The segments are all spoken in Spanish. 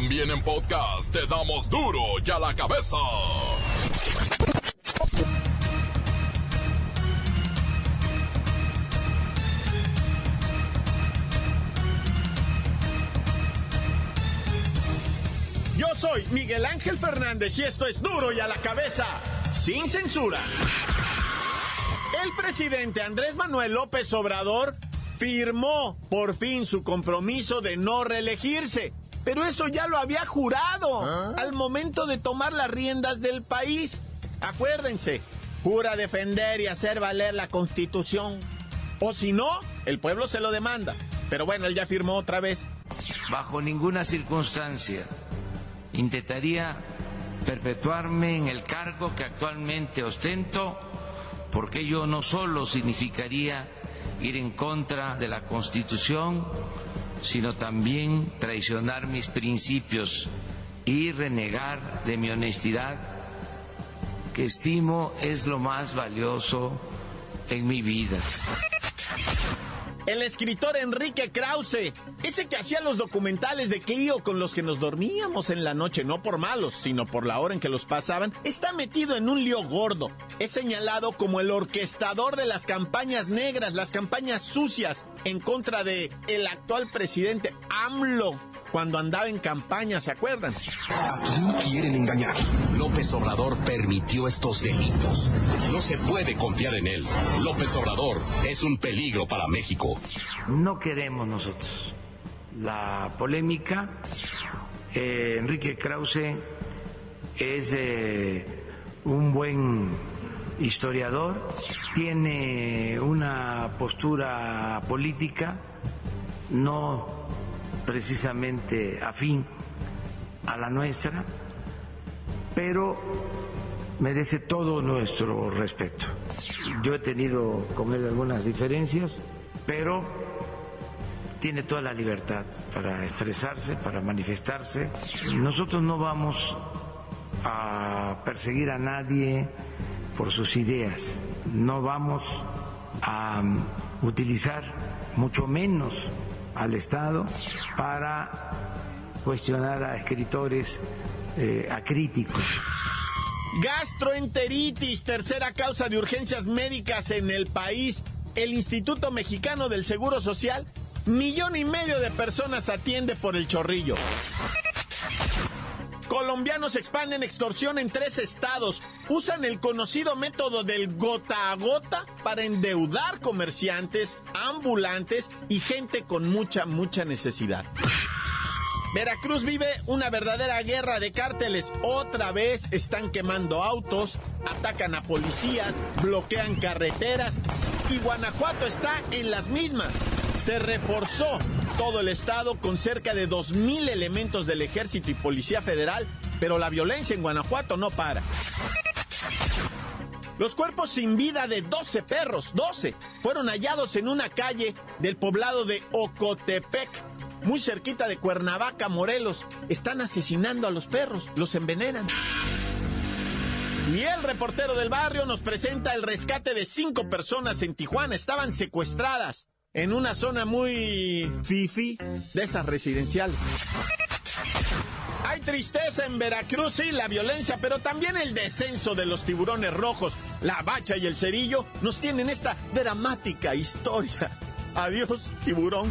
También en podcast te damos duro y a la cabeza. Yo soy Miguel Ángel Fernández y esto es duro y a la cabeza, sin censura. El presidente Andrés Manuel López Obrador firmó por fin su compromiso de no reelegirse. Pero eso ya lo había jurado al momento de tomar las riendas del país. Acuérdense, jura defender y hacer valer la constitución. O si no, el pueblo se lo demanda. Pero bueno, él ya firmó otra vez. Bajo ninguna circunstancia intentaría perpetuarme en el cargo que actualmente ostento, porque ello no solo significaría ir en contra de la Constitución, sino también traicionar mis principios y renegar de mi honestidad, que estimo es lo más valioso en mi vida el escritor Enrique Krause, ese que hacía los documentales de Clio con los que nos dormíamos en la noche, no por malos, sino por la hora en que los pasaban, está metido en un lío gordo. Es señalado como el orquestador de las campañas negras, las campañas sucias en contra de el actual presidente AMLO cuando andaba en campaña, ¿se acuerdan? ¿A quién quieren engañar? López Obrador permitió estos delitos. No se puede confiar en él. López Obrador es un peligro para México. No queremos nosotros la polémica. Eh, Enrique Krause es eh, un buen historiador, tiene una postura política, no precisamente afín a la nuestra, pero merece todo nuestro respeto. Yo he tenido con él algunas diferencias, pero tiene toda la libertad para expresarse, para manifestarse. Nosotros no vamos a perseguir a nadie por sus ideas, no vamos a utilizar mucho menos al Estado para cuestionar a escritores, eh, a críticos. Gastroenteritis, tercera causa de urgencias médicas en el país. El Instituto Mexicano del Seguro Social, millón y medio de personas atiende por el chorrillo. Colombianos expanden extorsión en tres estados. Usan el conocido método del gota a gota para endeudar comerciantes, ambulantes y gente con mucha, mucha necesidad. Veracruz vive una verdadera guerra de cárteles. Otra vez están quemando autos, atacan a policías, bloquean carreteras y Guanajuato está en las mismas. Se reforzó todo el estado con cerca de 2.000 elementos del ejército y policía federal, pero la violencia en Guanajuato no para. Los cuerpos sin vida de 12 perros, 12, fueron hallados en una calle del poblado de Ocotepec, muy cerquita de Cuernavaca, Morelos. Están asesinando a los perros, los envenenan. Y el reportero del barrio nos presenta el rescate de cinco personas en Tijuana. Estaban secuestradas en una zona muy fifi de esas residenciales. Hay tristeza en Veracruz y la violencia, pero también el descenso de los tiburones rojos, la bacha y el cerillo nos tienen esta dramática historia. Adiós, tiburón.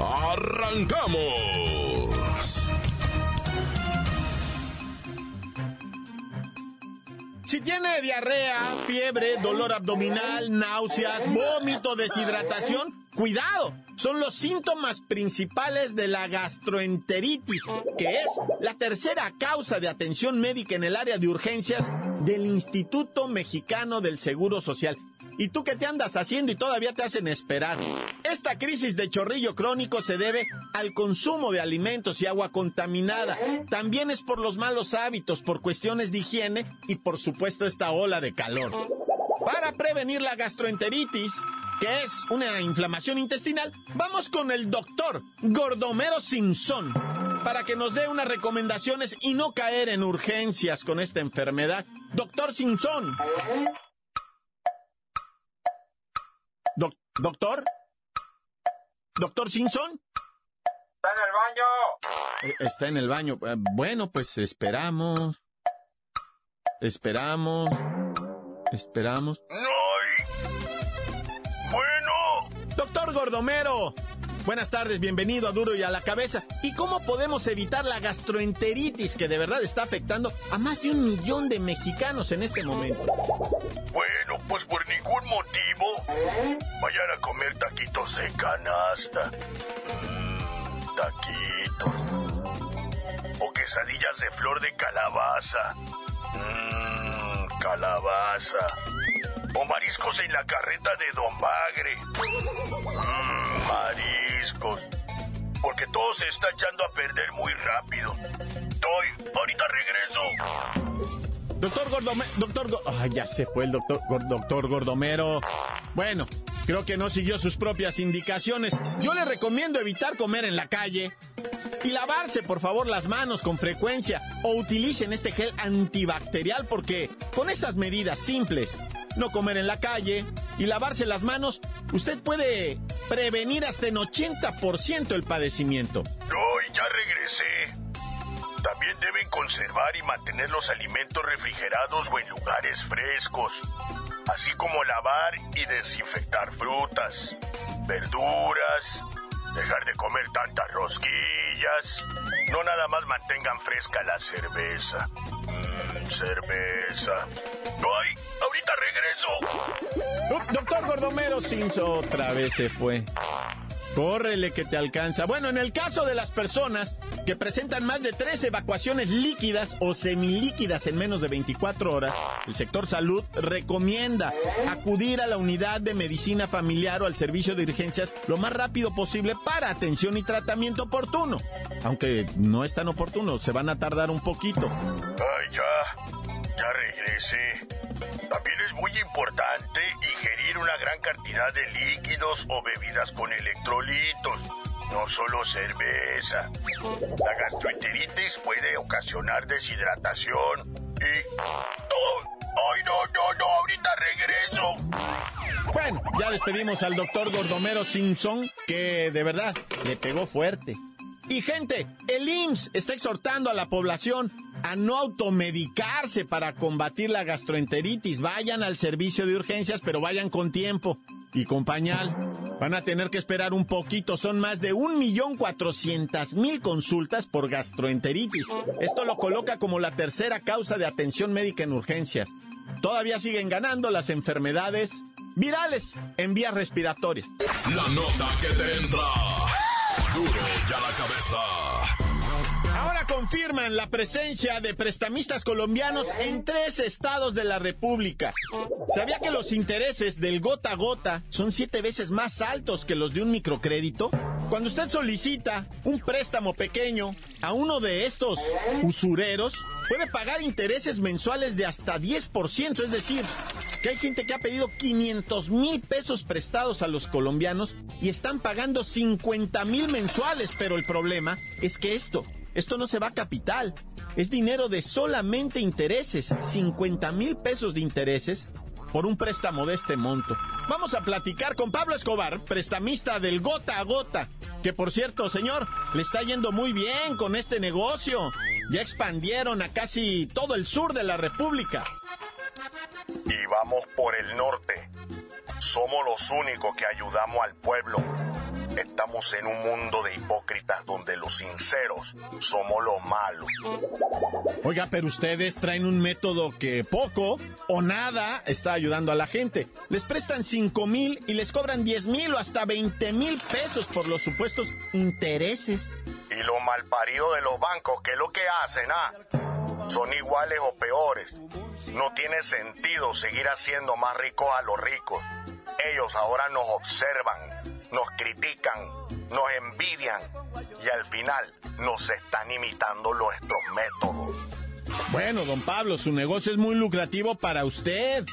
¡Arrancamos! Si tiene diarrea, fiebre, dolor abdominal, náuseas, vómito, deshidratación, cuidado. Son los síntomas principales de la gastroenteritis, que es la tercera causa de atención médica en el área de urgencias del Instituto Mexicano del Seguro Social. ¿Y tú qué te andas haciendo y todavía te hacen esperar? Esta crisis de chorrillo crónico se debe al consumo de alimentos y agua contaminada. También es por los malos hábitos, por cuestiones de higiene y por supuesto esta ola de calor. Para prevenir la gastroenteritis, que es una inflamación intestinal, vamos con el doctor Gordomero Simpson para que nos dé unas recomendaciones y no caer en urgencias con esta enfermedad. Doctor Simpson. ¿Doctor? ¿Doctor Simpson? Está en el baño. Eh, está en el baño. Eh, bueno, pues esperamos. Esperamos. Esperamos. Bueno. Doctor Gordomero. Buenas tardes, bienvenido a Duro y a la Cabeza. ¿Y cómo podemos evitar la gastroenteritis que de verdad está afectando a más de un millón de mexicanos en este momento? Bueno, pues por ningún motivo vayan a comer taquitos de canasta. Mm, taquitos. O quesadillas de flor de calabaza. Mmm, calabaza. O mariscos en la carreta de Don Bagre. Mmm, mariscos. Porque todo se está echando a perder muy rápido. Estoy, ahorita regreso. Doctor Gordomero, doctor ya se fue el doctor, doctor Gordomero. Bueno, creo que no siguió sus propias indicaciones. Yo le recomiendo evitar comer en la calle y lavarse, por favor, las manos con frecuencia o utilicen este gel antibacterial porque con estas medidas simples, no comer en la calle y lavarse las manos, usted puede prevenir hasta en 80% el padecimiento. ¡Ay, ya regresé! También deben conservar y mantener los alimentos refrigerados o en lugares frescos, así como lavar y desinfectar frutas, verduras, dejar de comer tantas rosquillas. No nada más mantengan fresca la cerveza. Mmm, cerveza. ¡Ay! ¡Ahorita regreso! doctor Gordomero Simpson otra vez se fue. Córrele que te alcanza. Bueno, en el caso de las personas que presentan más de tres evacuaciones líquidas o semilíquidas en menos de 24 horas, el sector salud recomienda acudir a la unidad de medicina familiar o al servicio de urgencias lo más rápido posible para atención y tratamiento oportuno. Aunque no es tan oportuno, se van a tardar un poquito. Ay, ya, ya regresé. También es muy importante ingerir una gran cantidad de líquidos o bebidas con electrolitos, no solo cerveza. La gastroenteritis puede ocasionar deshidratación y... ¡Ay, no, no, no! ¡Ahorita regreso! Bueno, ya despedimos al doctor Gordomero Simpson, que de verdad le pegó fuerte. Y gente, el IMSS está exhortando a la población a no automedicarse para combatir la gastroenteritis. Vayan al servicio de urgencias, pero vayan con tiempo y con pañal. Van a tener que esperar un poquito. Son más de un millón cuatrocientas mil consultas por gastroenteritis. Esto lo coloca como la tercera causa de atención médica en urgencias. Todavía siguen ganando las enfermedades virales en vías respiratorias. La nota que te entra. Duro ya la cabeza confirman la presencia de prestamistas colombianos en tres estados de la República. ¿Sabía que los intereses del gota a gota son siete veces más altos que los de un microcrédito? Cuando usted solicita un préstamo pequeño a uno de estos usureros, puede pagar intereses mensuales de hasta 10%, es decir, que hay gente que ha pedido 500 mil pesos prestados a los colombianos y están pagando 50 mil mensuales, pero el problema es que esto esto no se va a capital. Es dinero de solamente intereses. 50 mil pesos de intereses por un préstamo de este monto. Vamos a platicar con Pablo Escobar, prestamista del Gota a Gota, que por cierto, señor, le está yendo muy bien con este negocio. Ya expandieron a casi todo el sur de la República. Y vamos por el norte. Somos los únicos que ayudamos al pueblo. Estamos en un mundo de hipócritas donde los sinceros somos los malos. Oiga, pero ustedes traen un método que poco o nada está ayudando a la gente. Les prestan 5 mil y les cobran 10 mil o hasta 20 mil pesos por los supuestos intereses. Y lo malparido de los bancos, ¿qué es lo que hacen? Ah? Son iguales o peores No tiene sentido seguir haciendo más ricos a los ricos. Ellos ahora nos observan, nos critican, nos envidian y al final nos están imitando nuestros métodos. Bueno, don Pablo, su negocio es muy lucrativo para usted.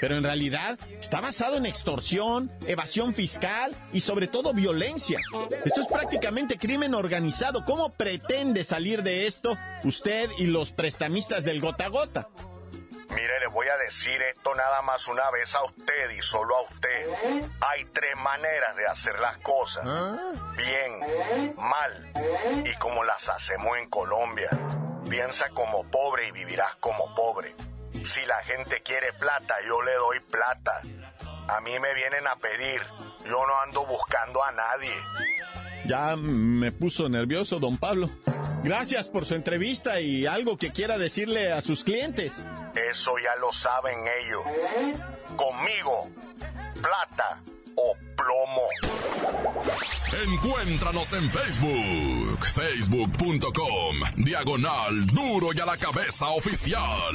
Pero en realidad está basado en extorsión, evasión fiscal y sobre todo violencia. Esto es prácticamente crimen organizado. ¿Cómo pretende salir de esto usted y los prestamistas del gota gota? Mire, le voy a decir esto nada más una vez a usted y solo a usted. Hay tres maneras de hacer las cosas. Bien, mal y como las hacemos en Colombia. Piensa como pobre y vivirás como pobre. Si la gente quiere plata, yo le doy plata. A mí me vienen a pedir. Yo no ando buscando a nadie. Ya me puso nervioso, don Pablo. Gracias por su entrevista y algo que quiera decirle a sus clientes. Eso ya lo saben ellos. Conmigo, plata o plomo. Encuéntranos en Facebook, facebook.com, diagonal duro y a la cabeza oficial.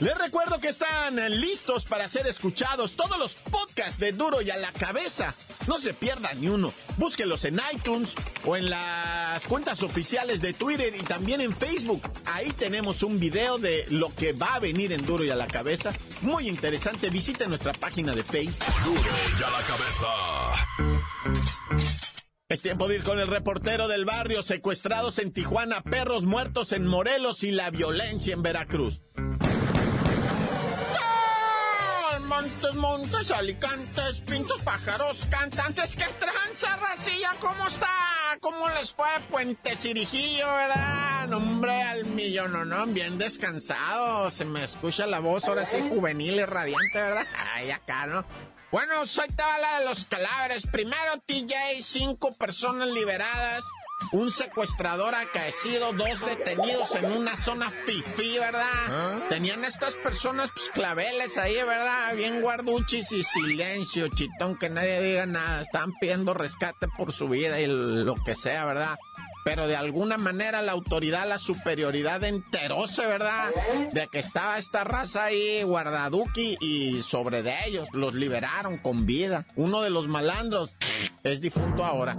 Les recuerdo que están listos para ser escuchados todos los podcasts de Duro y a la cabeza. No se pierdan ni uno. Búsquenlos en iTunes o en las cuentas oficiales de Twitter y también en Facebook. Ahí tenemos un video de lo que va a venir en Duro y a la cabeza. Muy interesante. Visiten nuestra página de Facebook. Duro y a la cabeza. Es tiempo de ir con el reportero del barrio, secuestrados en Tijuana, perros muertos en Morelos y la violencia en Veracruz. Montes, montes, alicantes, pintos, pájaros, cantantes, qué tranza, racilla, ¿cómo está? ¿Cómo les fue Puente Cirijillo, verdad? Nombre al millón, no, no, bien descansado, se me escucha la voz ahora sí juvenil y radiante, ¿verdad? Ay, acá, ¿no? Bueno, soy la de los cadáveres. Primero, TJ, cinco personas liberadas un secuestrador acaecido, dos detenidos en una zona fifi, ¿verdad? Tenían estas personas pues claveles ahí, ¿verdad? Bien guarduchis y silencio, chitón, que nadie diga nada. Estaban pidiendo rescate por su vida y lo que sea, ¿verdad? pero de alguna manera la autoridad, la superioridad enteróse, ¿verdad? De que estaba esta raza ahí guardaduki y sobre de ellos los liberaron con vida. Uno de los malandros es difunto ahora.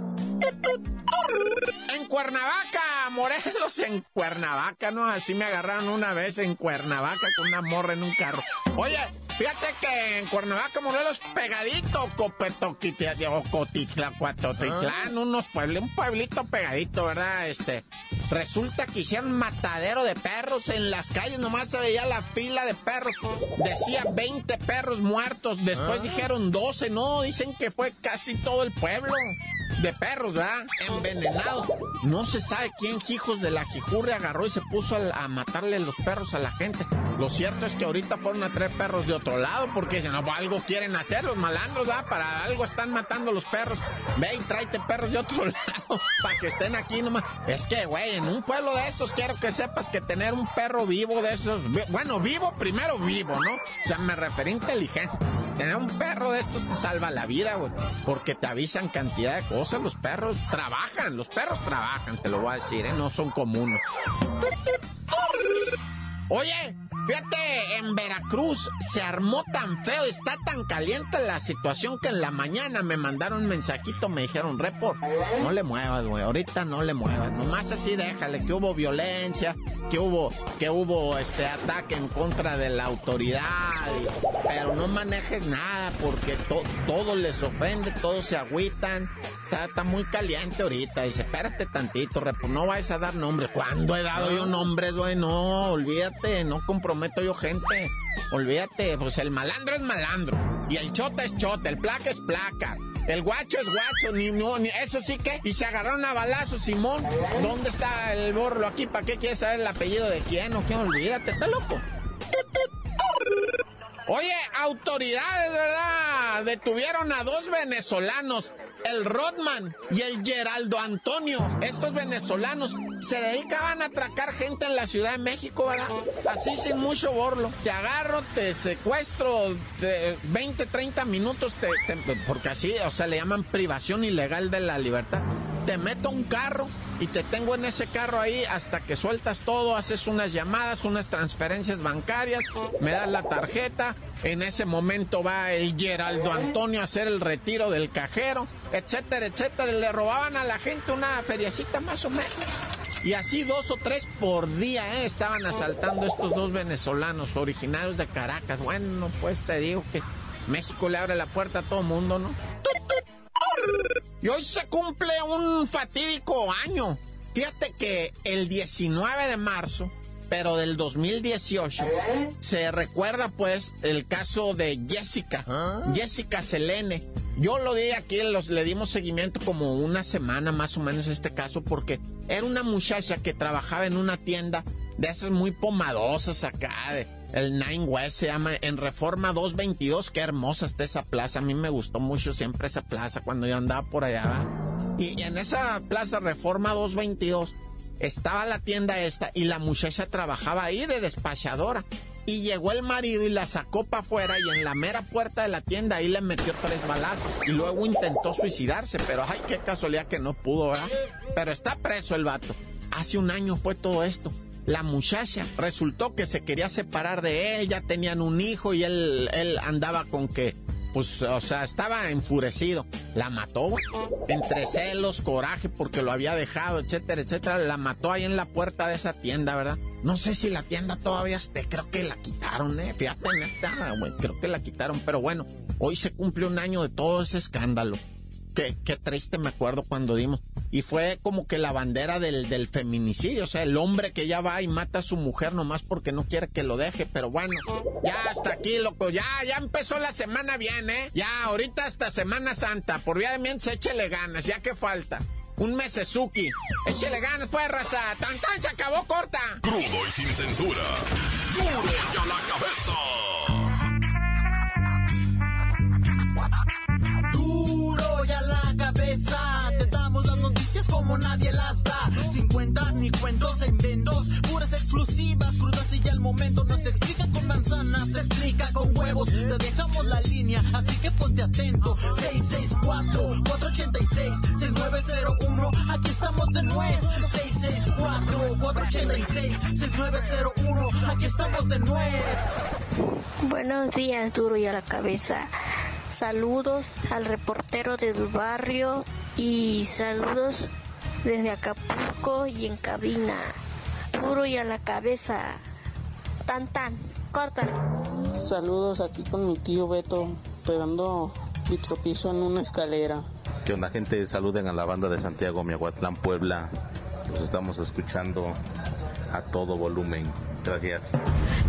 Cuernavaca, Morelos, en Cuernavaca, ¿no? Así me agarraron una vez en Cuernavaca con una morra en un carro. Oye, fíjate que en Cuernavaca, Morelos, pegadito, Copetoquitia, o Cotitla, Cuatotitlán, unos pueblos, un pueblito pegadito, ¿verdad? Este, resulta que hicieron matadero de perros en las calles, nomás se veía la fila de perros. Decía 20 perros muertos, después dijeron 12, no, dicen que fue casi todo el pueblo de perros, ¿verdad? Envenenados. No se sabe quién, hijos de la Jijurre, agarró y se puso a, matarle los perros a la gente. Lo cierto es que ahorita fueron a traer perros de otro lado porque si no, algo quieren hacer los malandros, ¿verdad? Para algo están matando los perros. Ve y tráete perros de otro lado para que estén aquí nomás. Es que, güey, en un pueblo de estos quiero que sepas que tener un perro vivo de esos, bueno, vivo, primero vivo, ¿no? O sea, me referí inteligente. Tener un perro de estos te salva la vida, güey. Porque te avisan cantidad de cosas. Los perros trabajan, los perros trabajan, te lo voy a decir, ¿eh? No son comunes. Oye, fíjate, en Veracruz se armó tan feo, está tan caliente la situación que en la mañana me mandaron un mensajito, me dijeron, Repo, no le muevas, güey, ahorita no le muevas, nomás así déjale, que hubo violencia, que hubo, que hubo este ataque en contra de la autoridad, pero no manejes nada porque todo les ofende, todos se agüitan, está, muy caliente ahorita, dice, espérate tantito, Repo, no vayas a dar nombres, ¿cuándo he dado yo nombres, güey? No, olvídate no comprometo yo gente. Olvídate, pues el malandro es malandro. Y el chota es chota, el placa es placa. El guacho es guacho, ni, no, ni eso sí que. Y se agarraron a balazo, Simón. ¿Dónde está el borlo aquí? ¿Para qué quieres saber el apellido de quién o quién? Olvídate, está loco. Oye, autoridades, ¿verdad? Detuvieron a dos venezolanos, el Rodman y el Geraldo Antonio. Estos venezolanos se dedicaban a atracar gente en la Ciudad de México, ¿verdad? Así sin mucho borlo. Te agarro, te secuestro de 20, 30 minutos, porque así, o sea, le llaman privación ilegal de la libertad. Te meto un carro y te tengo en ese carro ahí hasta que sueltas todo, haces unas llamadas, unas transferencias bancarias, me das la tarjeta, en ese momento va el Geraldo Antonio a hacer el retiro del cajero, etcétera, etcétera, le robaban a la gente una feriacita más o menos. Y así dos o tres por día ¿eh? estaban asaltando estos dos venezolanos originarios de Caracas. Bueno, pues te digo que México le abre la puerta a todo mundo, ¿no? Y hoy se cumple un fatídico año. Fíjate que el 19 de marzo, pero del 2018, se recuerda pues el caso de Jessica, ¿Ah? Jessica Selene. Yo lo di aquí, los, le dimos seguimiento como una semana más o menos a este caso, porque era una muchacha que trabajaba en una tienda de esas muy pomadosas acá, de, el Nine West se llama, en Reforma 222. Qué hermosa está esa plaza. A mí me gustó mucho siempre esa plaza cuando yo andaba por allá. Y en esa plaza Reforma 222 estaba la tienda esta y la muchacha trabajaba ahí de despachadora. Y llegó el marido y la sacó para afuera y en la mera puerta de la tienda ahí le metió tres balazos. Y luego intentó suicidarse, pero ay, qué casualidad que no pudo, ¿verdad? Pero está preso el vato. Hace un año fue todo esto la muchacha. Resultó que se quería separar de él, ya tenían un hijo y él, él andaba con que, pues, o sea, estaba enfurecido. La mató, entre celos, coraje porque lo había dejado, etcétera, etcétera. La mató ahí en la puerta de esa tienda, ¿verdad? No sé si la tienda todavía esté, creo que la quitaron, ¿eh? Fíjate, neta, güey, creo que la quitaron, pero bueno, hoy se cumple un año de todo ese escándalo. Qué, qué triste me acuerdo cuando dimos y fue como que la bandera del, del, feminicidio, o sea, el hombre que ya va y mata a su mujer nomás porque no quiere que lo deje, pero bueno, ya hasta aquí, loco, ya, ya empezó la semana bien, ¿eh? Ya, ahorita hasta Semana Santa, por vía de mientras échele ganas, ya que falta. Un mesezuki. Échele ganas, pues, raza. Tan, tan, se acabó corta. Crudo y sin censura. Duro ya la cabeza. Como nadie las da. Sin cuentas ni cuentos en vendos, puras exclusivas, crudas y ya el momento. No se explica con manzanas, se explica con huevos. Te dejamos la línea, así que ponte atento. 664-486-6901, aquí estamos de nuez. 664-486-6901, aquí estamos de nuez. Buenos días, duro y a la cabeza. Saludos al reportero del barrio y saludos desde Acapulco y en cabina. Duro y a la cabeza. Tan tan, corta. Saludos aquí con mi tío Beto, pegando mi tropizo en una escalera. Que onda gente, saluden a la banda de Santiago Miahuatlán, Puebla. Los estamos escuchando a todo volumen. Gracias.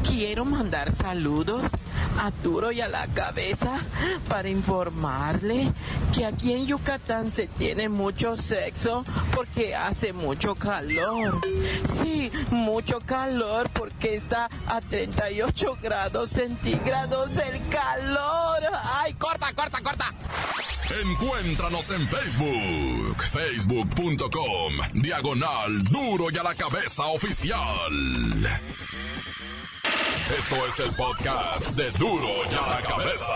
Quiero mandar saludos a Duro y a la cabeza para informarle que aquí en Yucatán se tiene mucho sexo porque hace mucho calor. Sí, mucho calor porque está a 38 grados centígrados el calor. ¡Ay, corta, corta, corta! Encuéntranos en Facebook, facebook.com, diagonal duro y a la cabeza oficial. Esto es el podcast de duro y a la cabeza.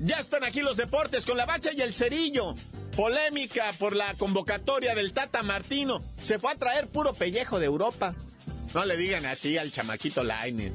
Ya están aquí los deportes con la bacha y el cerillo. Polémica por la convocatoria del Tata Martino. Se fue a traer puro pellejo de Europa. No le digan así al chamaquito Laine.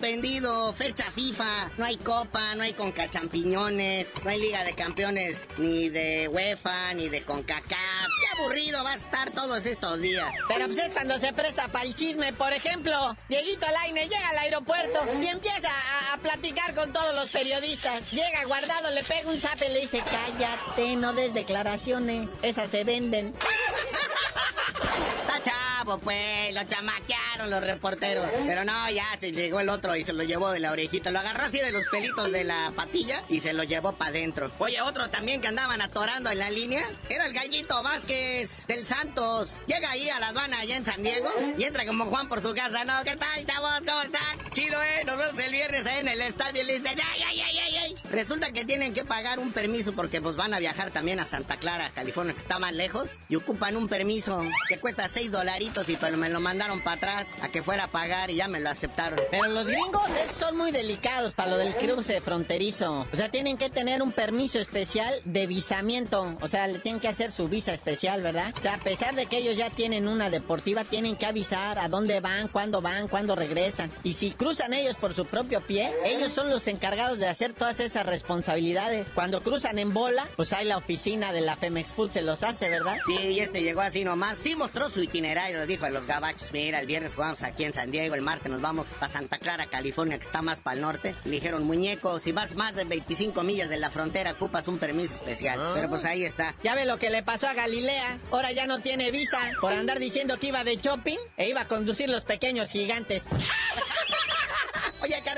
Suspendido, fecha FIFA, no hay Copa, no hay Conca Champiñones, no hay Liga de Campeones ni de UEFA, ni de CONCACAF. Qué aburrido va a estar todos estos días. Pero pues es cuando se presta para el chisme. Por ejemplo, Dieguito Laine llega al aeropuerto y empieza a, platicar con todos los periodistas. Llega guardado, le pega un zape y le dice, cállate, no des declaraciones, esas se venden. Está chavo, pues, lo chamaquearon llegaron los reporteros. Pero no, ya se llegó el otro y se lo llevó de la orejita. Lo agarró así de los pelitos de la patilla y se lo llevó para adentro. Oye, otro también que andaban atorando en la línea era el gallito Vázquez del Santos. Llega ahí a la aduana allá en San Diego y entra como Juan por su casa. No, ¿qué tal, chavos? ¿Cómo están? Chido, ¿eh? Nos vemos el viernes ahí en el estadio y le dicen, ay, ay, ay, ay, ay. Resulta que tienen que pagar un permiso porque pues van a viajar también a Santa Clara, California, que está más lejos, y ocupan un permiso que cuesta 6 dolaritos y pero me lo mandaron para atrás a que fuera a pagar y ya me lo aceptaron. Pero los gringos son muy delicados para lo del cruce fronterizo. O sea, tienen que tener un permiso especial de visamiento. O sea, le tienen que hacer su visa especial, ¿verdad? O sea, a pesar de que ellos ya tienen una deportiva, tienen que avisar a dónde van, cuándo van, cuándo regresan. Y si cruzan ellos por su propio pie, ellos son los encargados de hacer todas esas responsabilidades. Cuando cruzan en bola, pues hay la oficina de la Femex Food se los hace, ¿verdad? Sí, y este llegó así nomás. Sí mostró su itinerario, dijo a los gabachos, mira, el viernes jugamos aquí en San Diego, el martes nos vamos a Santa Clara, California, que está más para el norte. Le dijeron, muñeco, si vas más de 25 millas de la frontera, ocupas un permiso especial. Pero pues ahí está. Ya ve lo que le pasó a Galilea. Ahora ya no tiene visa por andar diciendo que iba de shopping e iba a conducir los pequeños gigantes.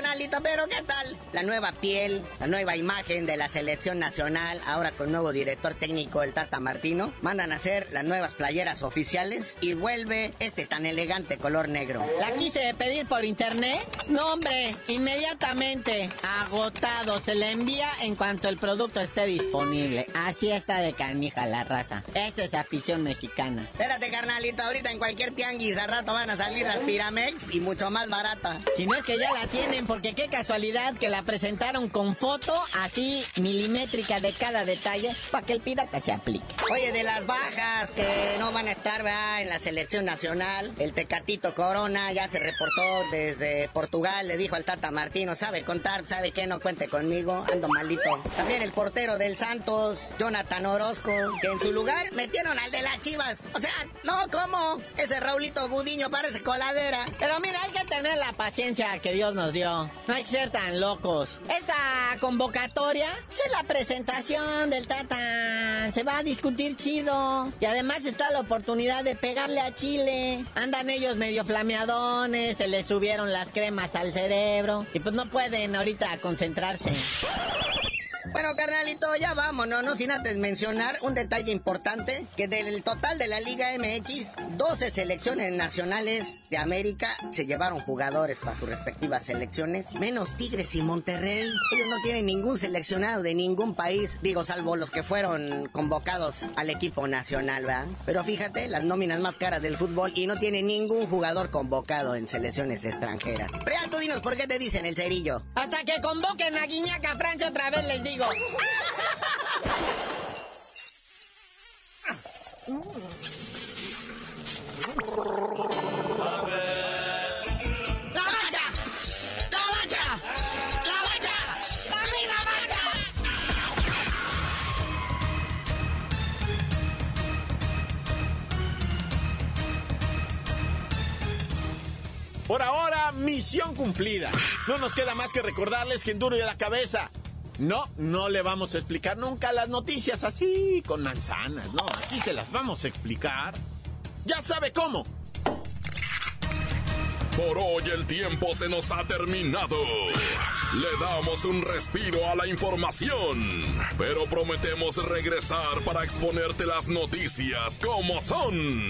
Carnalito, pero ¿qué tal? La nueva piel, la nueva imagen de la selección nacional, ahora con nuevo director técnico, el Tata Martino, mandan a hacer las nuevas playeras oficiales y vuelve este tan elegante color negro. La quise pedir por internet. No, hombre, inmediatamente agotado. Se le envía en cuanto el producto esté disponible. Así está de canija la raza. Esa es afición mexicana. Espérate, carnalito, ahorita en cualquier tianguis al rato van a salir las Piramex y mucho más barata. Si no es que ya la tienen, porque qué casualidad que la presentaron con foto así milimétrica de cada detalle para que el pirata se aplique. Oye, de las bajas que no van a estar ¿verdad? en la selección nacional, el Tecatito Corona ya se reportó desde Portugal, le dijo al Tata Martino, sabe contar, sabe que no cuente conmigo, ando malito. También el portero del Santos, Jonathan Orozco, que en su lugar metieron al de las Chivas. O sea, no, ¿cómo? Ese Raulito Gudiño parece coladera. Pero mira, hay que tener la paciencia que Dios nos dio. No hay que ser tan locos. Esta convocatoria pues, es la presentación del Tata. Se va a discutir chido. Y además está la oportunidad de pegarle a Chile. Andan ellos medio flameadones, se les subieron las cremas al cerebro. Y pues no pueden ahorita concentrarse. Bueno, carnalito, ya vámonos, no sin antes mencionar un detalle importante, que del total de la Liga MX, 12 selecciones nacionales de América se llevaron jugadores para sus respectivas selecciones, menos Tigres y Monterrey. Ellos no tienen ningún seleccionado de ningún país, digo, salvo los que fueron convocados al equipo nacional, ¿verdad? Pero fíjate, las nóminas más caras del fútbol y no tiene ningún jugador convocado en selecciones extranjeras. Real, tú dinos por qué te dicen el cerillo. Hasta que convoquen a Guiñaca Francia otra vez les digo. Por ahora, misión cumplida. No nos queda más que recordarles que en duro y a la cabeza. No, no le vamos a explicar nunca las noticias así, con manzanas. No, aquí se las vamos a explicar. Ya sabe cómo. Por hoy el tiempo se nos ha terminado. Le damos un respiro a la información, pero prometemos regresar para exponerte las noticias como son.